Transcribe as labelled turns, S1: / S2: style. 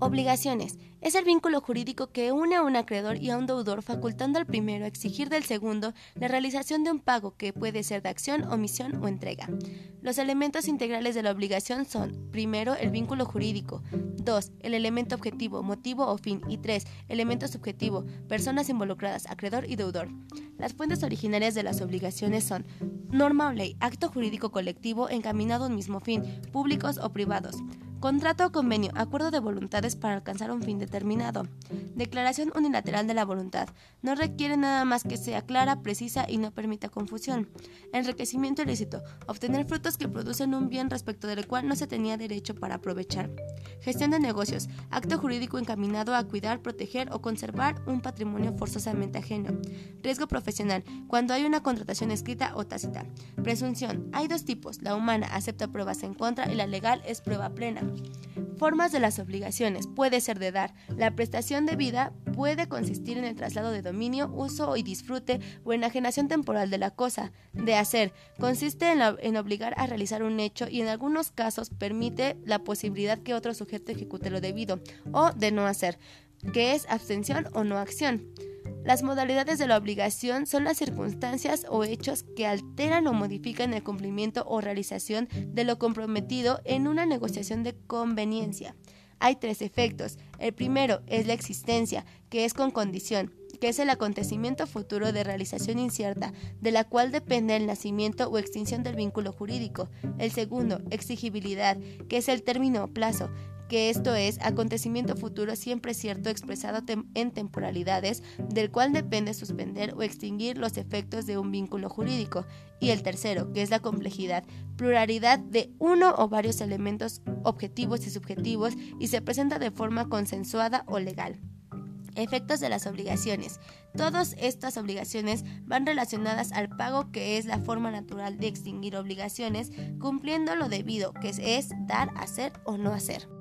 S1: Obligaciones. Es el vínculo jurídico que une a un acreedor y a un deudor facultando al primero a exigir del segundo la realización de un pago que puede ser de acción, omisión o entrega. Los elementos integrales de la obligación son, primero, el vínculo jurídico, dos, el elemento objetivo, motivo o fin, y tres, elemento subjetivo, personas involucradas, acreedor y deudor. Las fuentes originarias de las obligaciones son norma o ley, acto jurídico colectivo encaminado a un mismo fin, públicos o privados. Contrato o convenio, acuerdo de voluntades para alcanzar un fin determinado. Declaración unilateral de la voluntad. No requiere nada más que sea clara, precisa y no permita confusión. Enriquecimiento ilícito. Obtener frutos que producen un bien respecto del cual no se tenía derecho para aprovechar. Gestión de negocios. Acto jurídico encaminado a cuidar, proteger o conservar un patrimonio forzosamente ajeno. Riesgo profesional. Cuando hay una contratación escrita o tácita. Presunción. Hay dos tipos. La humana acepta pruebas en contra y la legal es prueba plena. Formas de las obligaciones. Puede ser de dar. La prestación de vida puede consistir en el traslado de dominio, uso y disfrute o enajenación temporal de la cosa. De hacer. Consiste en, en obligar a realizar un hecho y en algunos casos permite la posibilidad que otro sujeto ejecute lo debido. O de no hacer, que es abstención o no acción. Las modalidades de la obligación son las circunstancias o hechos que alteran o modifican el cumplimiento o realización de lo comprometido en una negociación de conveniencia. Hay tres efectos. El primero es la existencia, que es con condición, que es el acontecimiento futuro de realización incierta, de la cual depende el nacimiento o extinción del vínculo jurídico. El segundo, exigibilidad, que es el término o plazo, que esto es acontecimiento futuro siempre cierto expresado en temporalidades, del cual depende suspender o extinguir los efectos de un vínculo jurídico. Y el tercero, que es la complejidad, pluralidad de uno o varios elementos objetivos y subjetivos y se presenta de forma consensuada o legal. Efectos de las obligaciones. Todas estas obligaciones van relacionadas al pago que es la forma natural de extinguir obligaciones, cumpliendo lo debido, que es dar, hacer o no hacer.